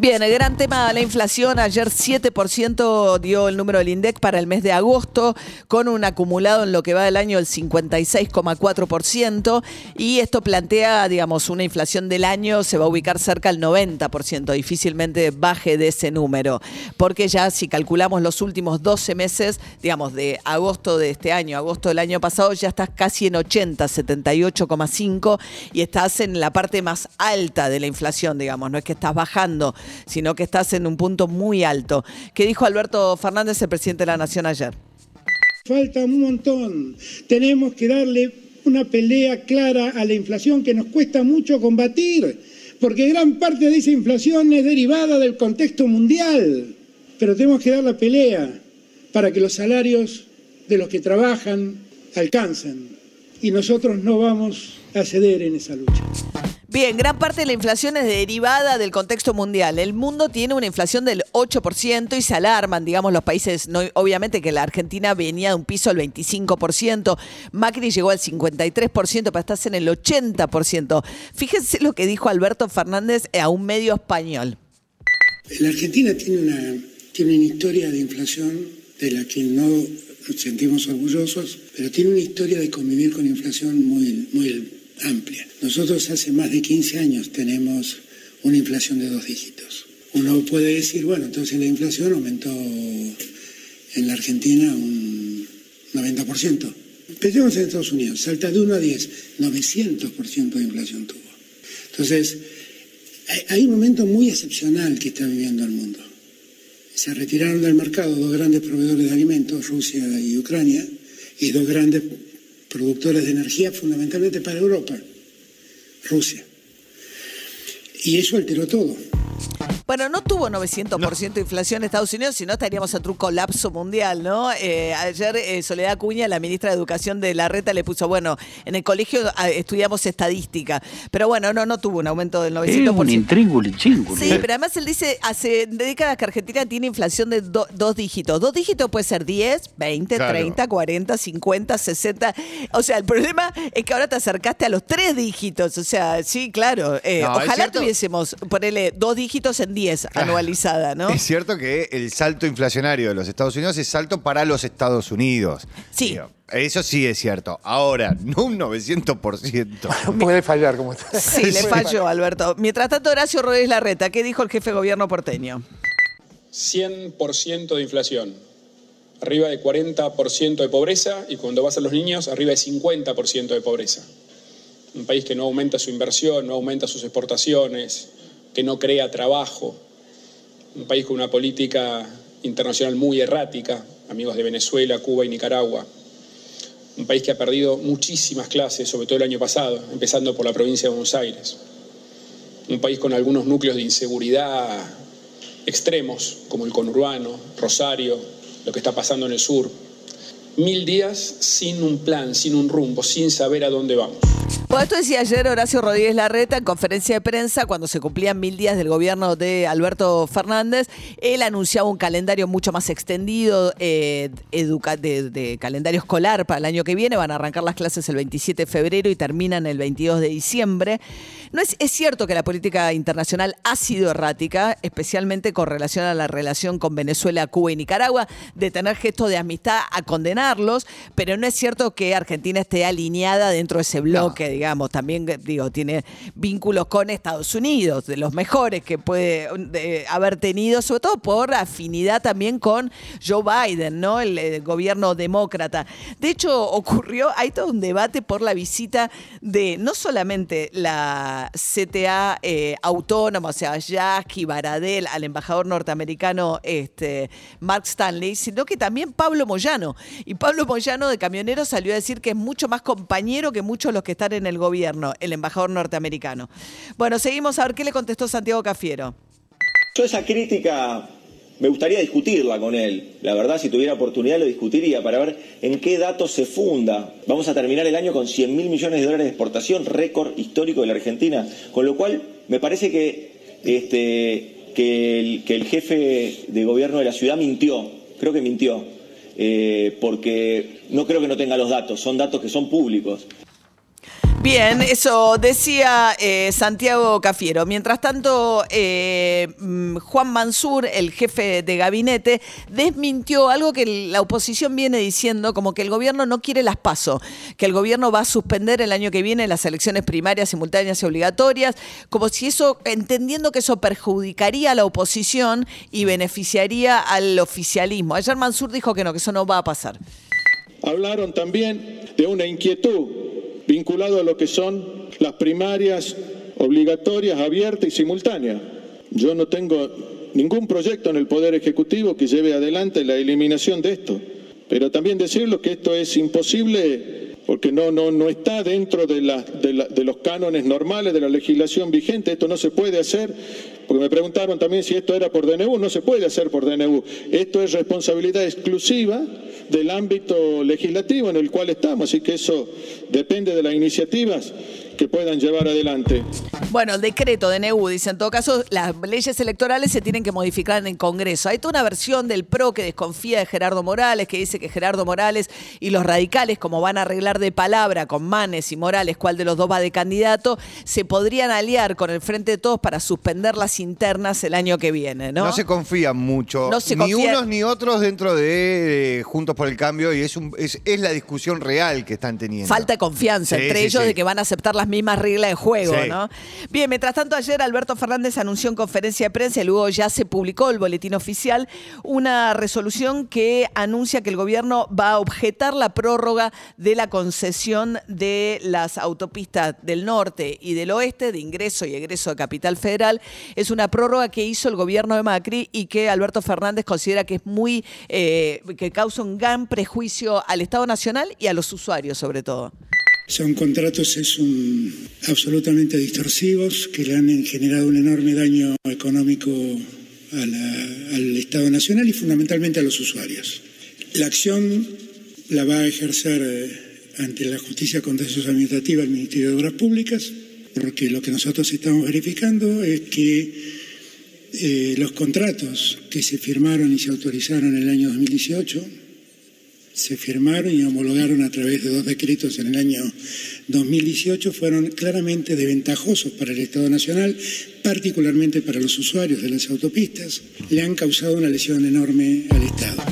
Bien, el gran tema de la inflación. Ayer 7% dio el número del INDEC para el mes de agosto, con un acumulado en lo que va del año del 56,4%. Y esto plantea, digamos, una inflación del año se va a ubicar cerca del 90%. Difícilmente baje de ese número. Porque ya si calculamos los últimos 12 meses, digamos, de agosto de este año, agosto del año pasado, ya estás casi en 80, 78,5 y estás en la parte más alta de la inflación, digamos. No es que estás bajando sino que estás en un punto muy alto. ¿Qué dijo Alberto Fernández, el presidente de la Nación, ayer? Falta un montón. Tenemos que darle una pelea clara a la inflación que nos cuesta mucho combatir, porque gran parte de esa inflación es derivada del contexto mundial. Pero tenemos que dar la pelea para que los salarios de los que trabajan alcancen. Y nosotros no vamos a ceder en esa lucha. Bien, gran parte de la inflación es derivada del contexto mundial. El mundo tiene una inflación del 8% y se alarman, digamos, los países, no, obviamente que la Argentina venía de un piso del 25%, Macri llegó al 53%, para estarse en el 80%. Fíjense lo que dijo Alberto Fernández a un medio español. La Argentina tiene una, tiene una historia de inflación de la que no nos sentimos orgullosos, pero tiene una historia de convivir con inflación muy, muy amplia. Nosotros hace más de 15 años tenemos una inflación de dos dígitos. Uno puede decir, bueno, entonces la inflación aumentó en la Argentina un 90%. Pensemos en Estados Unidos, salta de 1 a 10, 900% de inflación tuvo. Entonces, hay un momento muy excepcional que está viviendo el mundo. Se retiraron del mercado dos grandes proveedores de alimentos, Rusia y Ucrania, y dos grandes productores de energía fundamentalmente para Europa, Rusia. Y eso alteró todo. Bueno, no tuvo 900% de inflación en Estados Unidos, si no estaríamos ante un colapso mundial, ¿no? Eh, ayer eh, Soledad Cuña, la ministra de Educación de la Reta, le puso, bueno, en el colegio ah, estudiamos estadística, pero bueno, no, no tuvo un aumento del 900%. Es Sí, pero además él dice, hace décadas que Argentina tiene inflación de dos dígitos. Dos dígitos puede ser 10, 20, 30, 40, 50, 60. O sea, el problema es que ahora te acercaste a los tres dígitos. O sea, sí, claro. Eh, ojalá tuviésemos, ponerle dos dígitos en 10 anualizada, ¿no? Es cierto que el salto inflacionario de los Estados Unidos es salto para los Estados Unidos. Sí. eso sí es cierto. Ahora, no un 900%. Puede fallar como está. Sí, le falló, Alberto. Mientras tanto, Horacio Rodríguez Larreta, ¿qué dijo el jefe de gobierno porteño? 100% de inflación, arriba de 40% de pobreza y cuando vas a los niños, arriba de 50% de pobreza. Un país que no aumenta su inversión, no aumenta sus exportaciones, que no crea trabajo, un país con una política internacional muy errática, amigos de Venezuela, Cuba y Nicaragua, un país que ha perdido muchísimas clases, sobre todo el año pasado, empezando por la provincia de Buenos Aires, un país con algunos núcleos de inseguridad extremos, como el conurbano, Rosario, lo que está pasando en el sur, mil días sin un plan, sin un rumbo, sin saber a dónde vamos. Bueno, esto decía ayer Horacio Rodríguez Larreta en conferencia de prensa cuando se cumplían mil días del gobierno de Alberto Fernández. Él anunciaba un calendario mucho más extendido eh, de, calendario escolar para el año que viene. Van a arrancar las clases el 27 de febrero y terminan el 22 de diciembre. No es, es cierto que la política internacional ha sido errática, especialmente con relación a la relación con Venezuela, Cuba y Nicaragua, de tener gestos de amistad a condenar pero no es cierto que Argentina esté alineada dentro de ese bloque, digamos. También, digo, tiene vínculos con Estados Unidos, de los mejores que puede haber tenido, sobre todo por afinidad también con Joe Biden, ¿no? El, gobierno demócrata. De hecho, ocurrió, hay todo un debate por la visita de no solamente la CTA eh, autónoma, o sea, Jackie Baradel, al embajador norteamericano este, Mark Stanley, sino que también Pablo Moyano. Y Pablo Moyano de Camioneros salió a decir que es mucho más compañero que muchos los que están en el gobierno, el embajador norteamericano. Bueno, seguimos a ver qué le contestó Santiago Cafiero. Toda esa crítica me gustaría discutirla con él. La verdad, si tuviera oportunidad lo discutiría para ver en qué datos se funda. Vamos a terminar el año con 100 mil millones de dólares de exportación, récord histórico de la Argentina. Con lo cual, me parece que, este, que, el, jefe de gobierno de la ciudad mintió. Creo que mintió. Eh, porque no creo que no tenga los datos, son datos que son públicos. Bien, eso decía eh, Santiago Cafiero. Mientras tanto, eh, mm, Juan Mansur, el jefe de gabinete, desmintió algo que la oposición viene diciendo, como que el gobierno no quiere las PASO, que el gobierno va a suspender el año que viene las elecciones primarias simultáneas y obligatorias, como si eso, entendiendo que eso perjudicaría a la oposición y beneficiaría al oficialismo. Ayer Mansur dijo que no, que eso no va a pasar. Hablaron también de una inquietud vinculado a lo que son las primarias obligatorias, abiertas y simultáneas. Yo no tengo ningún proyecto en el Poder Ejecutivo que lleve adelante la eliminación de esto, pero también decirlo que esto es imposible porque no, no, no está dentro de, de, los cánones normales de la legislación vigente, esto no se puede hacer, porque me preguntaron también si esto era por DNU, no se puede hacer por DNU, esto es responsabilidad exclusiva del ámbito legislativo en el cual estamos, así que eso depende de las iniciativas que puedan llevar adelante. Bueno, el decreto de NEU dice, en todo caso, las leyes electorales se tienen que modificar en el Congreso. Hay toda una versión del PRO que desconfía de Gerardo Morales, que dice que Gerardo Morales y los radicales, como van a arreglar de palabra con Manes y Morales, cuál de los dos va de candidato, se podrían aliar con el Frente de Todos para suspender las internas el año que viene, ¿no? No se confían mucho, ni unos ni otros dentro de Juntos por el Cambio, y es, un, es, la discusión real que están teniendo. Falta de confianza entre ellos de que van a aceptar las mismas reglas de juego, ¿no? Bien, mientras tanto, ayer Alberto Fernández anunció en conferencia de prensa y luego ya se publicó el boletín oficial una resolución que anuncia que el gobierno va a objetar la prórroga de la concesión de las autopistas del norte y del oeste de ingreso y egreso de Capital Federal. Es una prórroga que hizo el gobierno de Macri y que Alberto Fernández considera que es muy, eh, que causa un gran prejuicio al Estado Nacional y a los usuarios sobre todo. Son contratos es absolutamente distorsivos que le han generado un enorme daño económico al Estado Nacional y fundamentalmente a los usuarios. La acción la va a ejercer eh, ante la justicia contenciosa administrativa el Ministerio de Obras Públicas, porque lo que nosotros estamos verificando es que eh, los contratos que se firmaron y se autorizaron en el año 2018 se firmaron y homologaron a través de dos decretos en el año 2018 fueron claramente desventajosos para el Estado Nacional, particularmente para los usuarios de las autopistas. Le han causado una lesión enorme al Estado.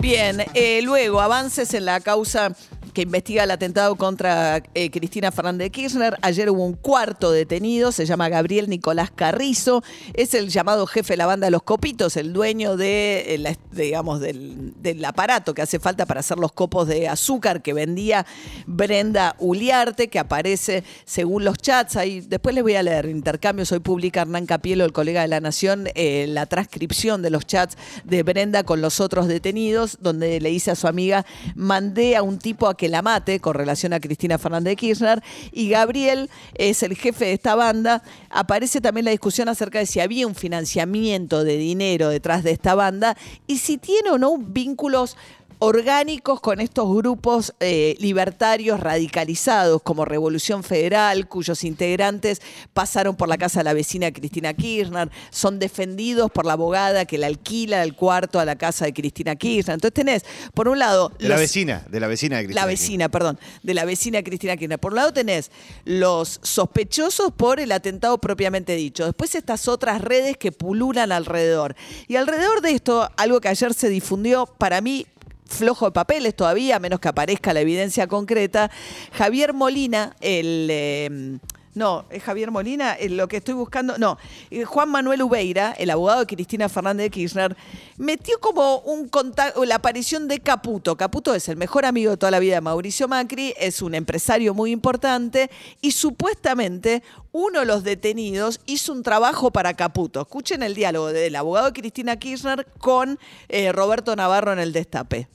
Bien, eh, luego avances en la causa que investiga el atentado contra eh, Cristina Fernández de Kirchner. Ayer hubo un cuarto detenido, se llama Gabriel Nicolás Carrizo, es el llamado jefe de la banda de los copitos, el dueño de, eh, digamos, del, aparato que hace falta para hacer los copos de azúcar que vendía Brenda Uliarte, que aparece según los chats. Ahí, después les voy a leer intercambios. Hoy publica Hernán Capielo, el colega de la Nación, eh, la transcripción de los chats de Brenda con los otros detenidos, donde le dice a su amiga, mandé a un tipo a que la mate con relación a Cristina Fernández de Kirchner. Y Gabriel es el jefe de esta banda. Aparece también la discusión acerca de si había un financiamiento de dinero detrás de esta banda y si tiene o no vínculos orgánicos con estos grupos eh, libertarios radicalizados como Revolución Federal, cuyos integrantes pasaron por la casa de la vecina Cristina Kirchner, son defendidos por la abogada que le alquila el cuarto a la casa de Cristina Kirchner. Entonces tenés, por un lado... De la vecina, de la vecina de Cristina. La vecina, perdón, de la vecina Cristina Kirchner. Por un lado tenés los sospechosos por el atentado propiamente dicho. Después estas otras redes que pululan alrededor. Y alrededor de esto, algo que ayer se difundió, para mí flojo de papeles todavía, a menos que aparezca la evidencia concreta. Javier Molina, el... Eh, no, es Javier Molina, lo que estoy buscando. No, eh, Juan Manuel Ubeira, el abogado de Cristina Fernández de Kirchner, metió como un contacto, la aparición de Caputo. Caputo es el mejor amigo de toda la vida de Mauricio Macri, es un empresario muy importante y supuestamente uno de los detenidos hizo un trabajo para Caputo. Escuchen el diálogo del abogado de Cristina Kirchner con eh, Roberto Navarro en el Destape.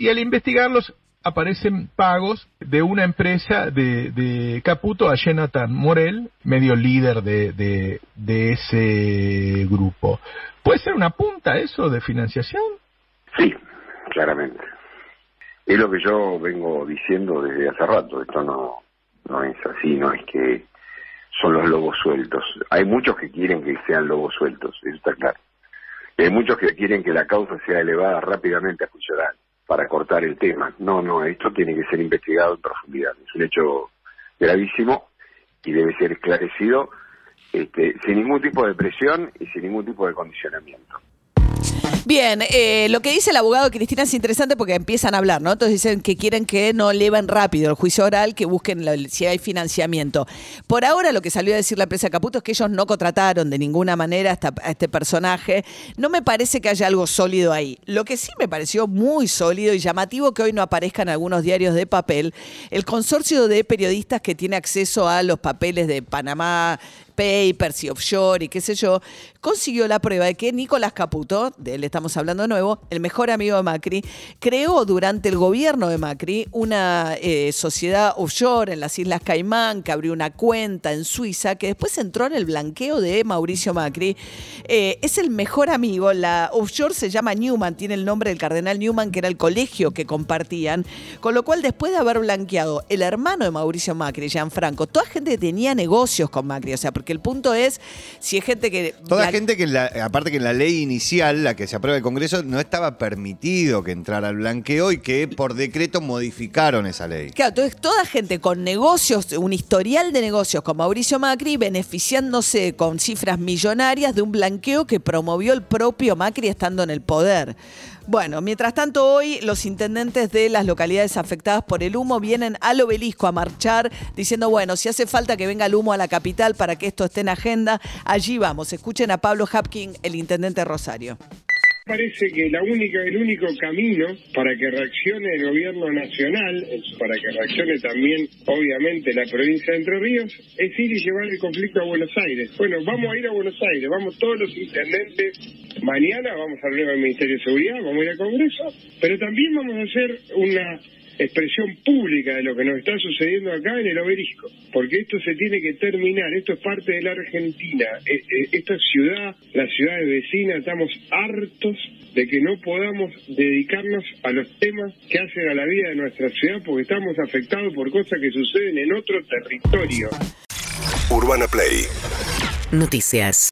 Y al investigarlos aparecen pagos de una empresa de, Caputo a Jonathan Morel, medio líder de, de, ese grupo. ¿Puede ser una punta eso de financiación? Sí, claramente. Es lo que yo vengo diciendo desde hace rato. Esto no, no es así, no es que son los lobos sueltos. Hay muchos que quieren que sean lobos sueltos, eso está claro. hay muchos que quieren que la causa sea elevada rápidamente a funcionar para cortar el tema. No, no, esto tiene que ser investigado en profundidad. Es un hecho gravísimo y debe ser esclarecido este, sin ningún tipo de presión y sin ningún tipo de condicionamiento. Bien, eh, lo que dice el abogado Cristina es interesante porque empiezan a hablar, ¿no? Entonces dicen que quieren que no eleven rápido el juicio oral, que busquen si hay financiamiento. Por ahora lo que salió a decir la empresa Caputo es que ellos no contrataron de ninguna manera a, este personaje. No me parece que haya algo sólido ahí. Lo que sí me pareció muy sólido y llamativo que hoy no aparezca en algunos diarios de papel, el consorcio de periodistas que tiene acceso a los papeles de Panamá, papers y offshore y qué sé yo, consiguió la prueba de que Nicolás Caputo, de él estamos hablando de nuevo, el mejor amigo de Macri, creó durante el gobierno de Macri una eh, sociedad offshore en las Islas Caimán, que abrió una cuenta en Suiza, que después entró en el blanqueo de Mauricio Macri. Eh, es el mejor amigo, la offshore se llama Newman, tiene el nombre del cardenal Newman, que era el colegio que compartían, con lo cual después de haber blanqueado el hermano de Mauricio Macri, Gianfranco, toda gente tenía negocios con Macri, o sea, porque el punto es si es gente que... Toda gente que, aparte que en la ley inicial, la que se aprueba el Congreso, no estaba permitido que entrara al blanqueo y que por decreto modificaron esa ley. Claro, entonces toda gente con negocios, un historial de negocios con Mauricio Macri, beneficiándose con cifras millonarias de un blanqueo que promovió el propio Macri estando en el poder. Bueno, mientras tanto hoy los intendentes de las localidades afectadas por el humo vienen al obelisco a marchar diciendo, bueno, si hace falta que venga el humo a la capital para que esto esté en agenda, allí vamos. Escuchen a Pablo Hapkin, el intendente Rosario parece que la única, el único camino para que reaccione el gobierno nacional, para que reaccione también, obviamente, la provincia de Entre Ríos, es ir y llevar el conflicto a Buenos Aires. Bueno, vamos a ir a Buenos Aires, vamos todos los intendentes, mañana vamos a hablar del Ministerio de Seguridad, vamos a ir al Congreso, pero también vamos a hacer una expresión pública de lo que nos está sucediendo acá en el obelisco, porque esto se tiene que terminar, esto es parte de la Argentina, e, e, esta ciudad, las ciudades vecinas, estamos hartos de que no podamos dedicarnos a los temas que hacen a la vida de nuestra ciudad porque estamos afectados por cosas que suceden en otro territorio. Urbana Play. Noticias.